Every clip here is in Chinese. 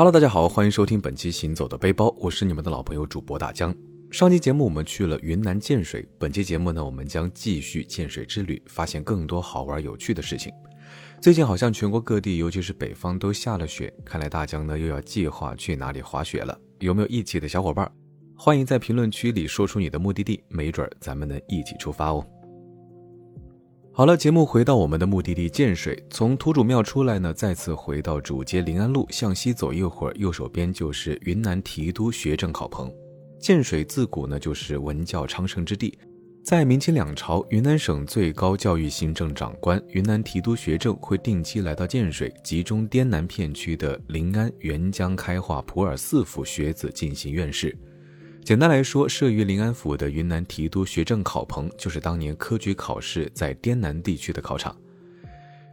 Hello，大家好，欢迎收听本期《行走的背包》，我是你们的老朋友主播大江。上期节目我们去了云南建水，本期节目呢，我们将继续建水之旅，发现更多好玩有趣的事情。最近好像全国各地，尤其是北方都下了雪，看来大江呢又要计划去哪里滑雪了。有没有一起的小伙伴？欢迎在评论区里说出你的目的地，没准咱们能一起出发哦。好了，节目回到我们的目的地建水，从土主庙出来呢，再次回到主街临安路，向西走一会儿，右手边就是云南提督学政考棚。建水自古呢就是文教昌盛之地，在明清两朝，云南省最高教育行政长官云南提督学政会定期来到建水，集中滇南片区的临安、沅江、开化、普洱四府学子进行院试。简单来说，设于临安府的云南提督学政考棚，就是当年科举考试在滇南地区的考场。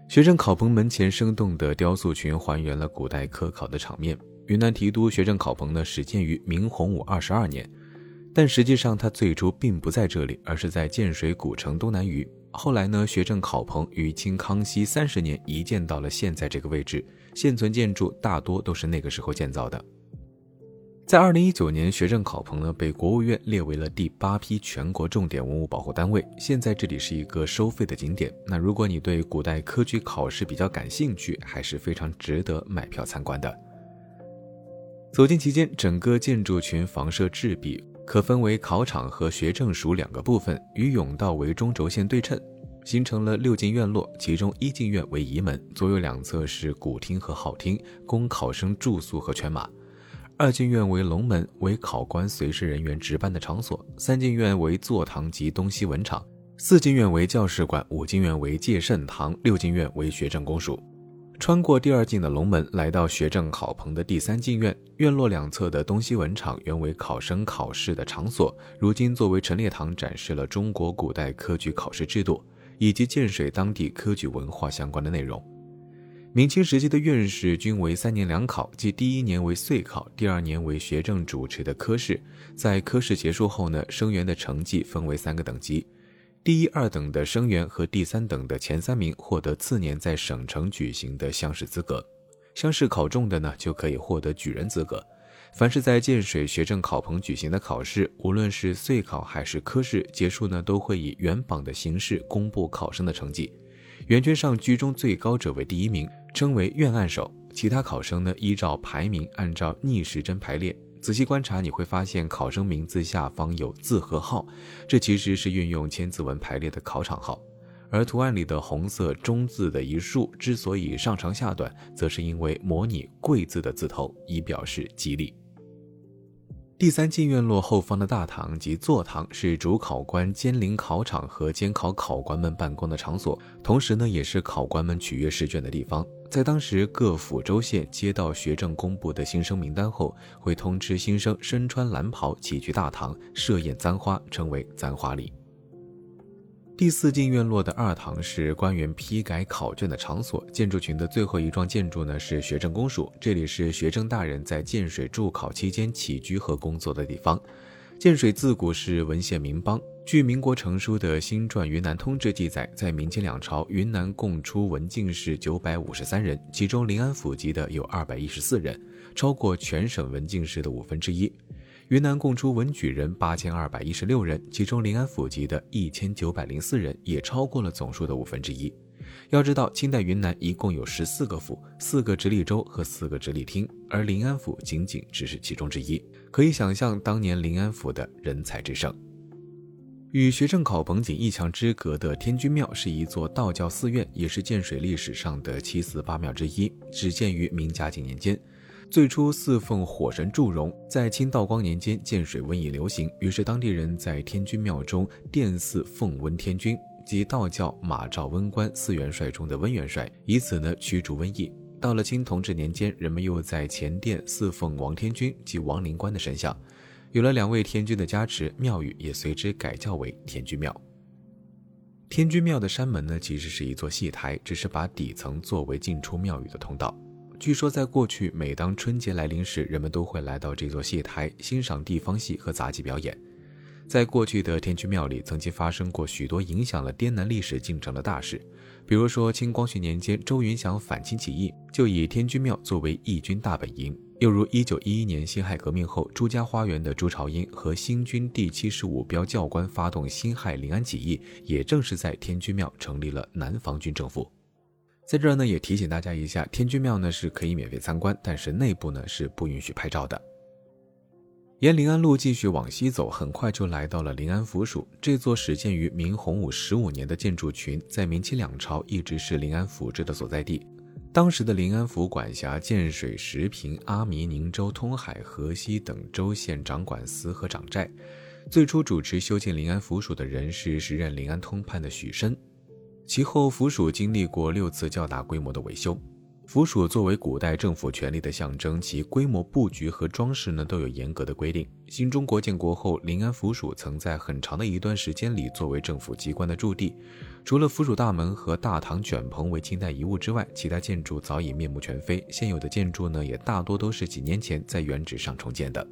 学政考棚门前生动的雕塑群，还原了古代科考的场面。云南提督学政考棚呢，始建于明洪武二十二年，但实际上它最初并不在这里，而是在建水古城东南隅。后来呢，学政考棚于清康熙三十年移建到了现在这个位置，现存建筑大多都是那个时候建造的。在二零一九年，学政考棚呢被国务院列为了第八批全国重点文物保护单位。现在这里是一个收费的景点，那如果你对古代科举考试比较感兴趣，还是非常值得买票参观的。走进其间，整个建筑群房舍制比，可分为考场和学政署两个部分，与甬道为中轴线对称，形成了六进院落。其中一进院为仪门，左右两侧是古厅和号厅，供考生住宿和犬马；二进院为龙门，为考官随侍人员值班的场所；三进院为坐堂及东西文场；四进院为教室馆；五进院为戒慎堂；六进院为学政公署。穿过第二进的龙门，来到学政考棚的第三进院。院落两侧的东西文场原为考生考试的场所，如今作为陈列堂，展示了中国古代科举考试制度以及建水当地科举文化相关的内容。明清时期的院士均为三年两考，即第一年为岁考，第二年为学政主持的科试。在科试结束后呢，生员的成绩分为三个等级。第一、二等的生员和第三等的前三名获得次年在省城举行的乡试资格，乡试考中的呢就可以获得举人资格。凡是在建水学政考棚举行的考试，无论是岁考还是科试，结束呢都会以原榜的形式公布考生的成绩。圆圈上居中最高者为第一名，称为院按手。其他考生呢依照排名按照逆时针排列。仔细观察，你会发现考生名字下方有字和号，这其实是运用千字文排列的考场号。而图案里的红色中字的一竖之所以上长下短，则是因为模拟贵字的字头，以表示吉利。第三进院落后方的大堂及坐堂是主考官监临考场和监考考官们办公的场所，同时呢，也是考官们取阅试卷的地方。在当时各府州县接到学政公布的新生名单后，会通知新生身穿蓝袍齐聚大堂设宴簪花，称为簪花礼。第四进院落的二堂是官员批改考卷的场所。建筑群的最后一幢建筑呢是学政公署，这里是学政大人在建水驻考期间起居和工作的地方。建水自古是文献名邦，据民国成书的《新传云南通志》记载，在明清两朝，云南共出文进士九百五十三人，其中临安府籍的有二百一十四人，超过全省文进士的五分之一。云南共出文举人八千二百一十六人，其中临安府籍的一千九百零四人，也超过了总数的五分之一。要知道，清代云南一共有十四个府、四个直隶州和四个直隶厅，而临安府仅仅只是其中之一。可以想象当年临安府的人才之盛。与学政考棚仅一墙之隔的天君庙是一座道教寺院，也是建水历史上的七寺八庙之一，始建于明嘉靖年间。最初侍奉火神祝融，在清道光年间，建水瘟疫流行，于是当地人在天君庙中殿祀奉瘟天君，即道教马赵温官四元帅中的温元帅，以此呢驱逐瘟疫。到了清同治年间，人们又在前殿祀奉王天君及王灵官的神像，有了两位天君的加持，庙宇也随之改叫为天君庙。天君庙的山门呢，其实是一座戏台，只是把底层作为进出庙宇的通道。据说，在过去，每当春节来临时，人们都会来到这座戏台欣赏地方戏和杂技表演。在过去的天君庙里，曾经发生过许多影响了滇南历史进程的大事，比如说清光绪年间，周云祥反清起义，就以天君庙作为义军大本营。又如1911年辛亥革命后，朱家花园的朱朝英和新军第七十五标教官发动辛亥临安起义，也正是在天君庙成立了南方军政府。在这儿呢，也提醒大家一下，天君庙呢是可以免费参观，但是内部呢是不允许拍照的。沿临安路继续往西走，很快就来到了临安府署。这座始建于明洪武十五年的建筑群，在明清两朝一直是临安府治的所在地。当时的临安府管辖建水、石屏、阿弥、宁州、通海、河西等州县长管司和长寨。最初主持修建临安府署的人是时任临安通判的许申，其后府署经历过六次较大规模的维修。府署作为古代政府权力的象征，其规模、布局和装饰呢都有严格的规定。新中国建国后，临安府署曾在很长的一段时间里作为政府机关的驻地。除了府署大门和大堂卷棚为清代遗物之外，其他建筑早已面目全非。现有的建筑呢，也大多都是几年前在原址上重建的。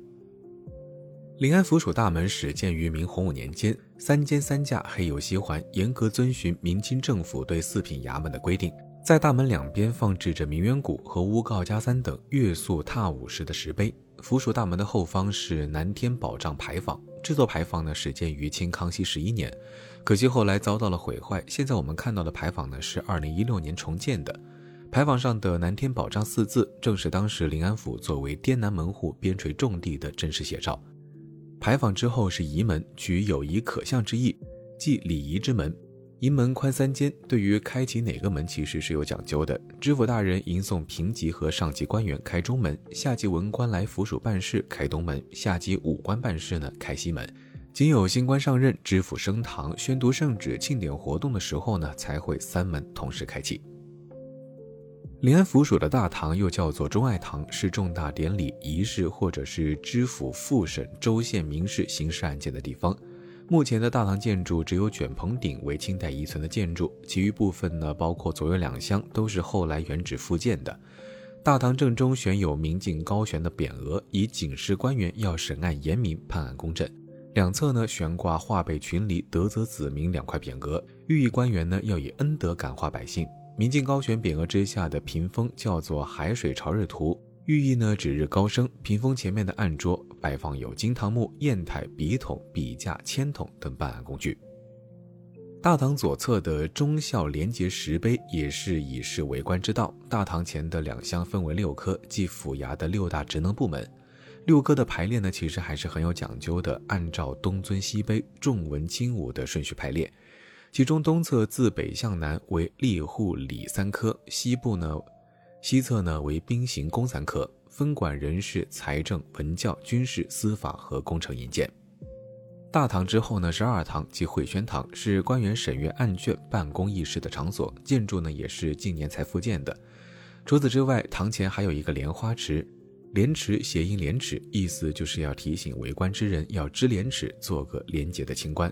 临安府署大门始建于明洪武年间，三间三架，黑油西环，严格遵循明清政府对四品衙门的规定。在大门两边放置着明远谷和诬告加三等月宿踏舞式的石碑。府署大门的后方是南天宝帐牌坊，这座牌坊呢始建于清康熙十一年，可惜后来遭到了毁坏。现在我们看到的牌坊呢是二零一六年重建的。牌坊上的南天宝帐四字正是当时临安府作为滇南门户边陲重地的真实写照。牌坊之后是仪门，取有仪可向之意，即礼仪之门。仪门宽三间，对于开启哪个门其实是有讲究的。知府大人迎送平级和上级官员开中门，下级文官来府署办事开东门，下级武官办事呢开西门。仅有新官上任、知府升堂、宣读圣旨、庆典活动的时候呢，才会三门同时开启。临安府署的大堂又叫做忠爱堂，是重大典礼、仪式或者是知府复审州县民事、刑事案件的地方。目前的大堂建筑只有卷棚顶为清代遗存的建筑，其余部分呢，包括左右两厢，都是后来原址复建的。大堂正中悬有明镜高悬的匾额，以警示官员要审案严明，判案公正。两侧呢悬挂化被群黎、德泽子民两块匾额，寓意官员呢要以恩德感化百姓。明镜高悬匾额之下的屏风叫做海水潮日图。寓意呢，指日高升。屏风前面的案桌摆放有金堂木、砚台、笔筒、笔架、铅筒等办案工具。大堂左侧的忠孝廉洁石碑也是以示为官之道。大堂前的两厢分为六科，即府衙的六大职能部门。六科的排列呢，其实还是很有讲究的，按照东尊西卑、重文轻武的顺序排列。其中东侧自北向南为吏户礼三科，西部呢。西侧呢为兵刑工三科，分管人事、财政、文教、军事、司法和工程营建。大堂之后呢是二堂即会宣堂，是官员审阅案卷、办公议事的场所。建筑呢也是近年才复建的。除此之外，堂前还有一个莲花池，莲池谐音廉耻，意思就是要提醒为官之人要知廉耻，做个廉洁的清官。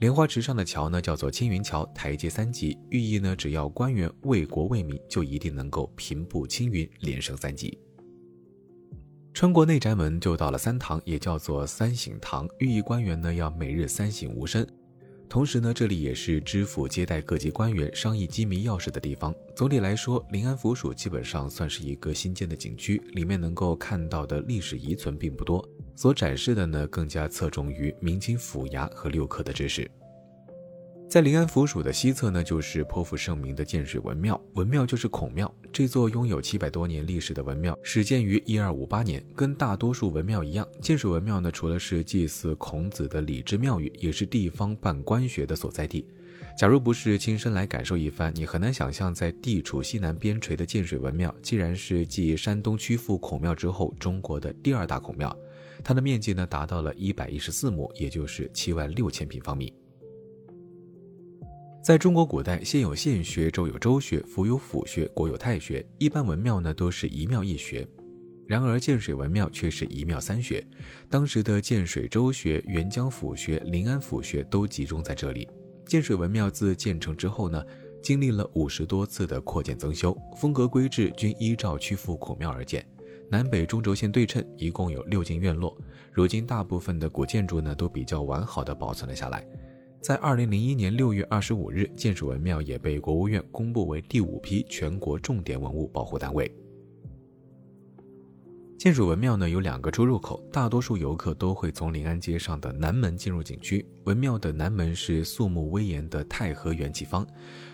莲花池上的桥呢，叫做青云桥，台阶三级，寓意呢，只要官员为国为民，就一定能够平步青云，连升三级。穿过内宅门，就到了三堂，也叫做三省堂，寓意官员呢要每日三省吾身。同时呢，这里也是知府接待各级官员、商议机密要事的地方。总体来说，临安府署基本上算是一个新建的景区，里面能够看到的历史遗存并不多。所展示的呢，更加侧重于明清府衙和六科的知识。在临安府署的西侧呢，就是颇负盛名的建水文庙。文庙就是孔庙，这座拥有七百多年历史的文庙始建于一二五八年。跟大多数文庙一样，建水文庙呢，除了是祭祀孔子的礼制庙宇，也是地方办官学的所在地。假如不是亲身来感受一番，你很难想象，在地处西南边陲的建水文庙，既然是继山东曲阜孔庙之后，中国的第二大孔庙。它的面积呢达到了一百一十四亩，也就是七万六千平方米。在中国古代，县有县学，州有州学，府有府学，国有太学。一般文庙呢都是一庙一学，然而建水文庙却是一庙三学。当时的建水州学、沅江府学、临安府学都集中在这里。建水文庙自建成之后呢，经历了五十多次的扩建增修，风格规制均依照曲阜孔庙而建。南北中轴线对称，一共有六进院落。如今大部分的古建筑呢，都比较完好的保存了下来。在二零零一年六月二十五日，建水文庙也被国务院公布为第五批全国重点文物保护单位。建水文庙呢有两个出入口，大多数游客都会从临安街上的南门进入景区。文庙的南门是肃穆威严的太和元气坊，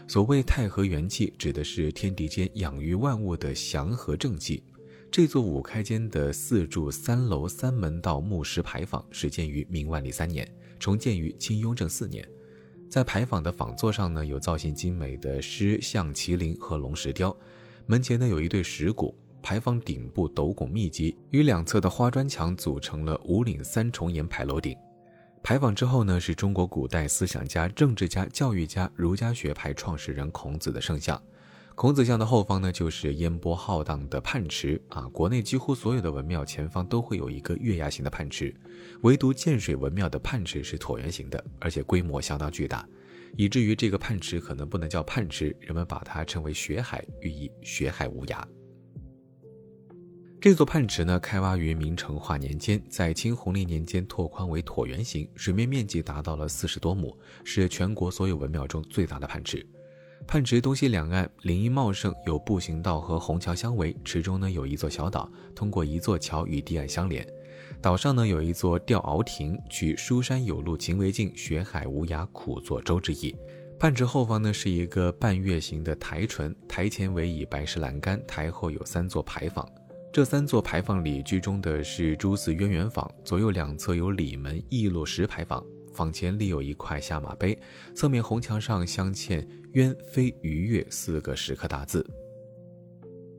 所谓太和元气，指的是天地间养育万物的祥和正气。这座五开间的四柱三楼三门道木石牌坊始建于明万历三年，重建于清雍正四年。在牌坊的坊座上呢，有造型精美的狮、象、麒麟和龙石雕，门前呢有一对石鼓。牌坊顶部斗拱密集，与两侧的花砖墙组成了五岭三重檐牌楼顶。牌坊之后呢，是中国古代思想家、政治家、教育家、儒家学派创始人孔子的圣像。孔子像的后方呢，就是烟波浩荡的泮池啊。国内几乎所有的文庙前方都会有一个月牙形的泮池，唯独建水文庙的泮池是椭圆形的，而且规模相当巨大，以至于这个泮池可能不能叫泮池，人们把它称为血海，寓意血海无涯。这座泮池呢，开挖于明成化年间，在清弘历年间拓宽为椭圆形，水面面积达到了四十多亩，是全国所有文庙中最大的泮池。泮池东西两岸林荫茂盛，有步行道和虹桥相围。池中呢有一座小岛，通过一座桥与堤岸相连。岛上呢有一座吊鳌亭，取“书山有路勤为径，学海无涯苦作舟”之意。泮池后方呢是一个半月形的台唇，台前围以白石栏杆，台后有三座牌坊。这三座牌坊里居中的是朱寺渊源坊，左右两侧有里门、义落石牌坊，坊前立有一块下马碑，侧面红墙上镶嵌“鸢飞鱼跃”四个石刻大字。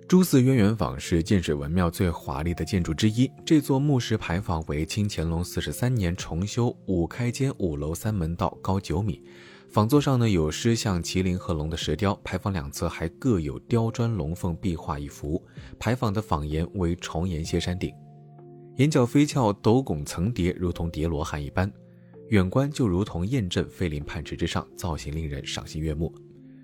朱寺渊源坊是建水文庙最华丽的建筑之一，这座木石牌坊为清乾隆四十三年重修，五开间五楼三门道，高九米。坊座上呢有狮象、麒麟和龙的石雕，牌坊两侧还各有雕砖龙凤壁画一幅。牌坊的坊檐为重檐歇山顶，檐角飞翘，斗拱层叠，如同叠罗汉一般。远观就如同雁阵飞临泮池之上，造型令人赏心悦目。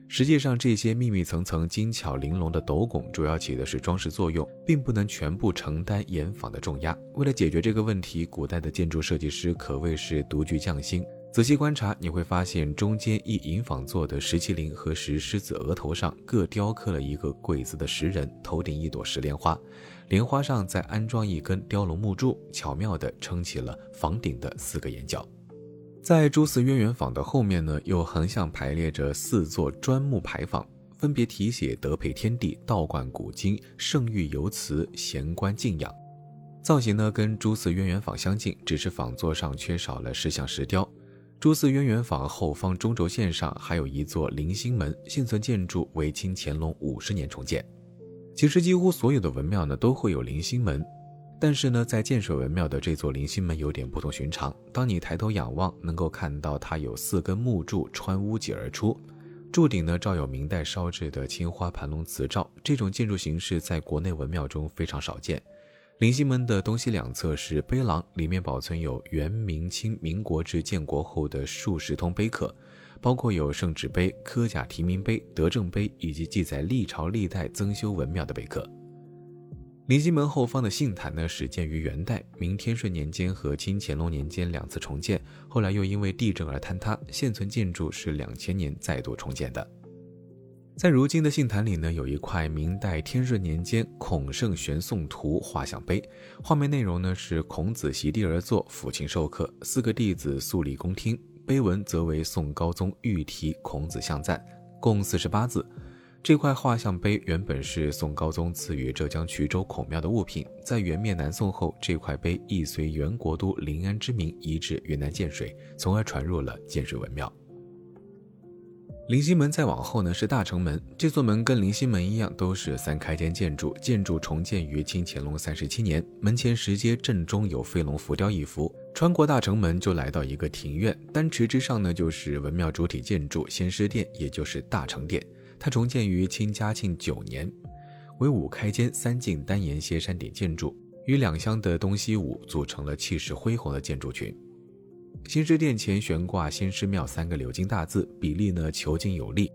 实际上，这些密密层层、精巧玲珑的斗拱主要起的是装饰作用，并不能全部承担檐房的重压。为了解决这个问题，古代的建筑设计师可谓是独具匠心。仔细观察，你会发现中间一银坊座的石麒麟和石狮子额头上各雕刻了一个跪姿的石人，头顶一朵石莲花，莲花上再安装一根雕龙木柱，巧妙地撑起了房顶的四个檐角。在朱寺渊源坊的后面呢，又横向排列着四座砖木牌坊，分别题写“德配天地，道观古今，圣域游祠，贤观敬仰”。造型呢跟朱寺渊源坊相近，只是坊座上缺少了石像石雕。朱寺渊源坊后方中轴线上还有一座棂星门，现存建筑为清乾隆五十年重建。其实几乎所有的文庙呢都会有棂星门，但是呢在建水文庙的这座棂星门有点不同寻常。当你抬头仰望，能够看到它有四根木柱穿屋脊而出，柱顶呢罩有明代烧制的青花盘龙瓷罩。这种建筑形式在国内文庙中非常少见。棂星门的东西两侧是碑廊，里面保存有元、明清、民国至建国后的数十通碑刻，包括有圣旨碑、科甲提名碑、德政碑以及记载历朝历代增修文庙的碑刻。棂星门后方的杏坛呢，始建于元代，明天顺年间和清乾隆年间两次重建，后来又因为地震而坍塌，现存建筑是两千年再度重建的。在如今的杏坛里呢，有一块明代天顺年间孔圣玄颂图画像碑，画面内容呢是孔子席地而坐，抚琴授课，四个弟子肃立恭听。碑文则为宋高宗御题孔子像赞，共四十八字。这块画像碑原本是宋高宗赐予浙江衢州孔庙的物品，在元灭南宋后，这块碑亦随元国都临安之名移至云南建水，从而传入了建水文庙。棂星门再往后呢是大城门，这座门跟棂星门一样，都是三开间建筑。建筑重建于清乾隆三十七年，门前石阶正中有飞龙浮雕一幅。穿过大城门就来到一个庭院，丹池之上呢就是文庙主体建筑仙师殿，也就是大成殿。它重建于清嘉庆九年，为五开间三进单檐歇山顶建筑，与两厢的东西五组成了气势恢宏的建筑群。新师殿前悬挂“新师庙”三个鎏金大字，比例呢遒劲有力。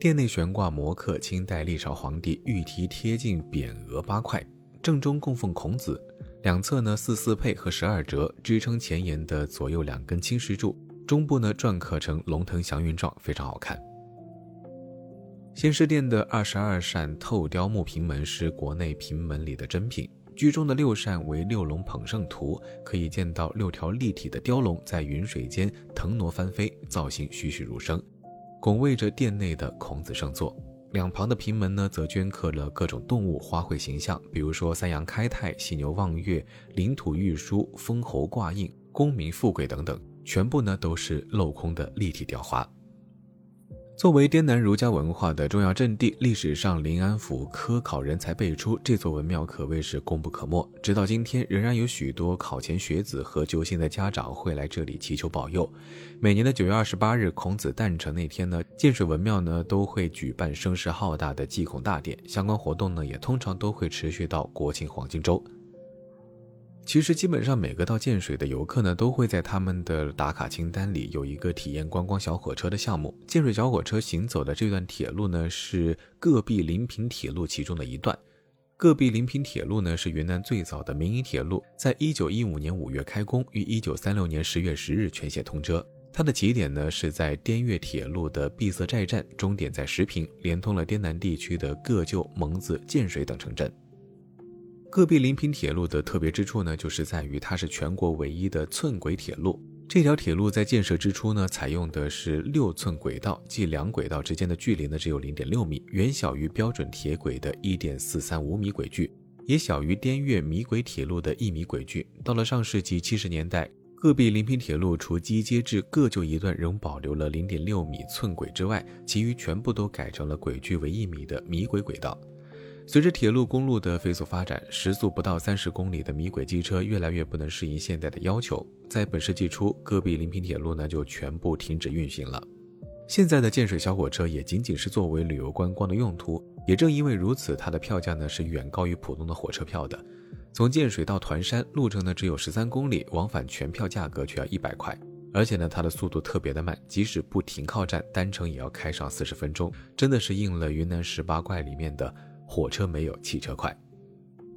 殿内悬挂摹刻清代历朝皇帝御题贴近匾额八块，正中供奉孔子，两侧呢四四配和十二折支撑前檐的左右两根青石柱，中部呢篆刻成龙腾祥云状，非常好看。先师殿的二十二扇透雕木平门是国内平门里的珍品。居中的六扇为六龙捧圣图，可以见到六条立体的雕龙在云水间腾挪翻飞，造型栩栩如生，拱卫着殿内的孔子圣座。两旁的屏门呢，则镌刻了各种动物花卉形象，比如说三羊开泰、犀牛望月、领土玉书、封侯挂印、功名富贵等等，全部呢都是镂空的立体雕花。作为滇南儒家文化的重要阵地，历史上临安府科考人才辈出，这座文庙可谓是功不可没。直到今天，仍然有许多考前学子和揪心的家长会来这里祈求保佑。每年的九月二十八日，孔子诞辰那天呢，建水文庙呢都会举办声势浩大的祭孔大典，相关活动呢也通常都会持续到国庆黄金周。其实基本上每个到建水的游客呢，都会在他们的打卡清单里有一个体验观光小火车的项目。建水小火车行走的这段铁路呢，是戈壁临平铁路其中的一段。戈壁临平铁路呢，是云南最早的民营铁路，在一九一五年五月开工，于一九三六年十月十日全线通车。它的起点呢是在滇越铁路的碧色寨站，终点在石坪，连通了滇南地区的个旧、蒙自、建水等城镇。戈壁临平铁路的特别之处呢，就是在于它是全国唯一的寸轨铁路。这条铁路在建设之初呢，采用的是六寸轨道，即两轨道之间的距离呢只有零点六米，远小于标准铁轨的一点四三五米轨距，也小于滇越米轨铁路的一米轨距。到了上世纪七十年代，戈壁临平铁路除机接至各旧一段仍保留了零点六米寸轨之外，其余全部都改成了轨距为一米的米轨轨道。随着铁路、公路的飞速发展，时速不到三十公里的米轨机车越来越不能适应现代的要求。在本世纪初，戈壁临平铁路呢就全部停止运行了。现在的建水小火车也仅仅是作为旅游观光的用途。也正因为如此，它的票价呢是远高于普通的火车票的。从建水到团山，路程呢只有十三公里，往返全票价格却要一百块。而且呢，它的速度特别的慢，即使不停靠站，单程也要开上四十分钟，真的是应了云南十八怪里面的。火车没有汽车快。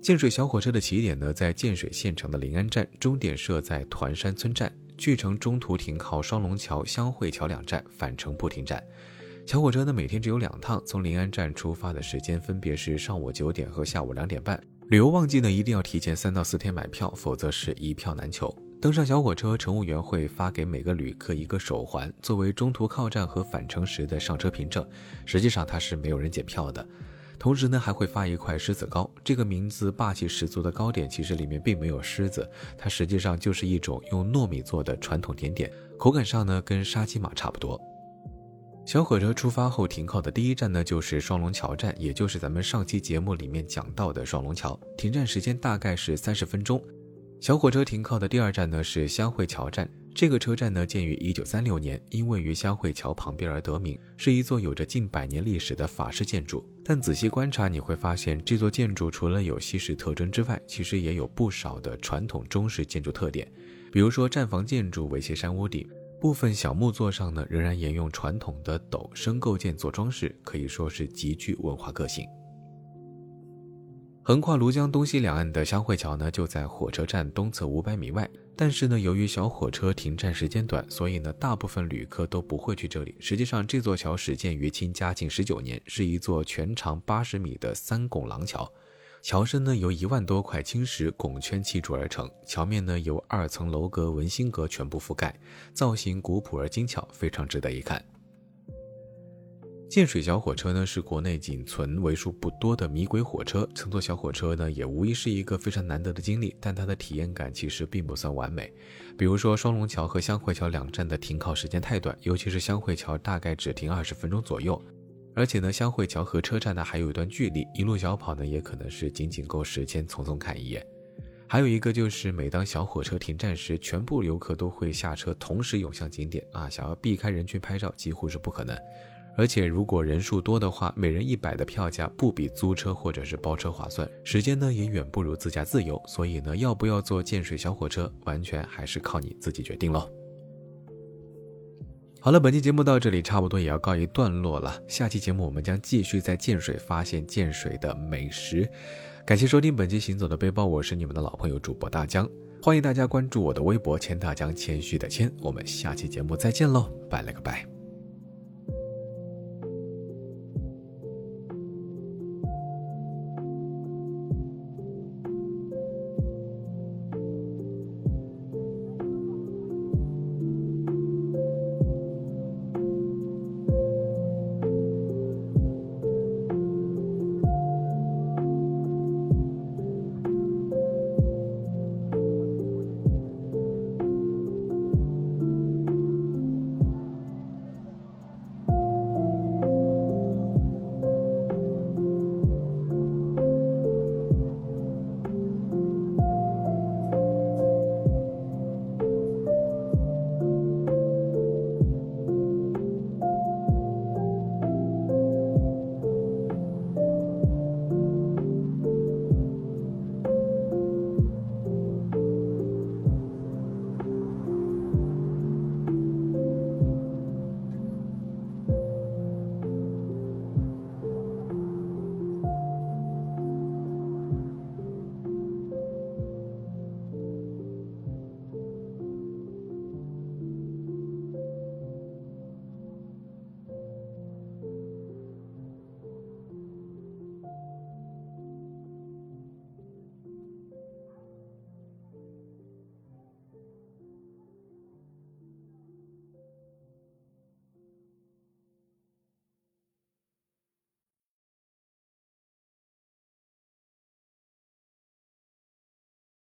建水小火车的起点呢，在建水县城的临安站，终点设在团山村站。去程中途停靠双龙桥、湘汇桥两站，返程不停站。小火车呢，每天只有两趟，从临安站出发的时间分别是上午九点和下午两点半。旅游旺季呢，一定要提前三到四天买票，否则是一票难求。登上小火车，乘务员会发给每个旅客一个手环，作为中途靠站和返程时的上车凭证。实际上，它是没有人检票的。同时呢，还会发一块狮子糕。这个名字霸气十足的糕点，其实里面并没有狮子，它实际上就是一种用糯米做的传统甜点，口感上呢跟沙琪玛差不多。小火车出发后停靠的第一站呢，就是双龙桥站，也就是咱们上期节目里面讲到的双龙桥。停站时间大概是三十分钟。小火车停靠的第二站呢，是香汇桥站。这个车站呢，建于一九三六年，因位于香汇桥旁边而得名，是一座有着近百年历史的法式建筑。但仔细观察，你会发现这座建筑除了有西式特征之外，其实也有不少的传统中式建筑特点。比如说，站房建筑为斜山屋顶，部分小木座上呢，仍然沿用传统的斗升构件做装饰，可以说是极具文化个性。横跨庐江东西两岸的香汇桥呢，就在火车站东侧五百米外。但是呢，由于小火车停站时间短，所以呢，大部分旅客都不会去这里。实际上，这座桥始建于清嘉靖十九年，是一座全长八十米的三拱廊桥。桥身呢，由一万多块青石拱圈砌筑而成，桥面呢，由二层楼阁、文心阁全部覆盖，造型古朴而精巧，非常值得一看。建水小火车呢，是国内仅存为数不多的米轨火车。乘坐小火车呢，也无疑是一个非常难得的经历。但它的体验感其实并不算完美。比如说，双龙桥和香汇桥两站的停靠时间太短，尤其是香汇桥大概只停二十分钟左右。而且呢，香汇桥和车站呢还有一段距离，一路小跑呢也可能是仅仅够时间匆匆看一眼。还有一个就是，每当小火车停站时，全部游客都会下车，同时涌向景点啊，想要避开人群拍照几乎是不可能。而且如果人数多的话，每人一百的票价不比租车或者是包车划算，时间呢也远不如自驾自由。所以呢，要不要坐建水小火车，完全还是靠你自己决定喽。好了，本期节目到这里差不多也要告一段落了。下期节目我们将继续在建水发现建水的美食。感谢收听本期行走的背包，我是你们的老朋友主播大江，欢迎大家关注我的微博“千大江”，谦虚的谦。我们下期节目再见喽，拜了个拜。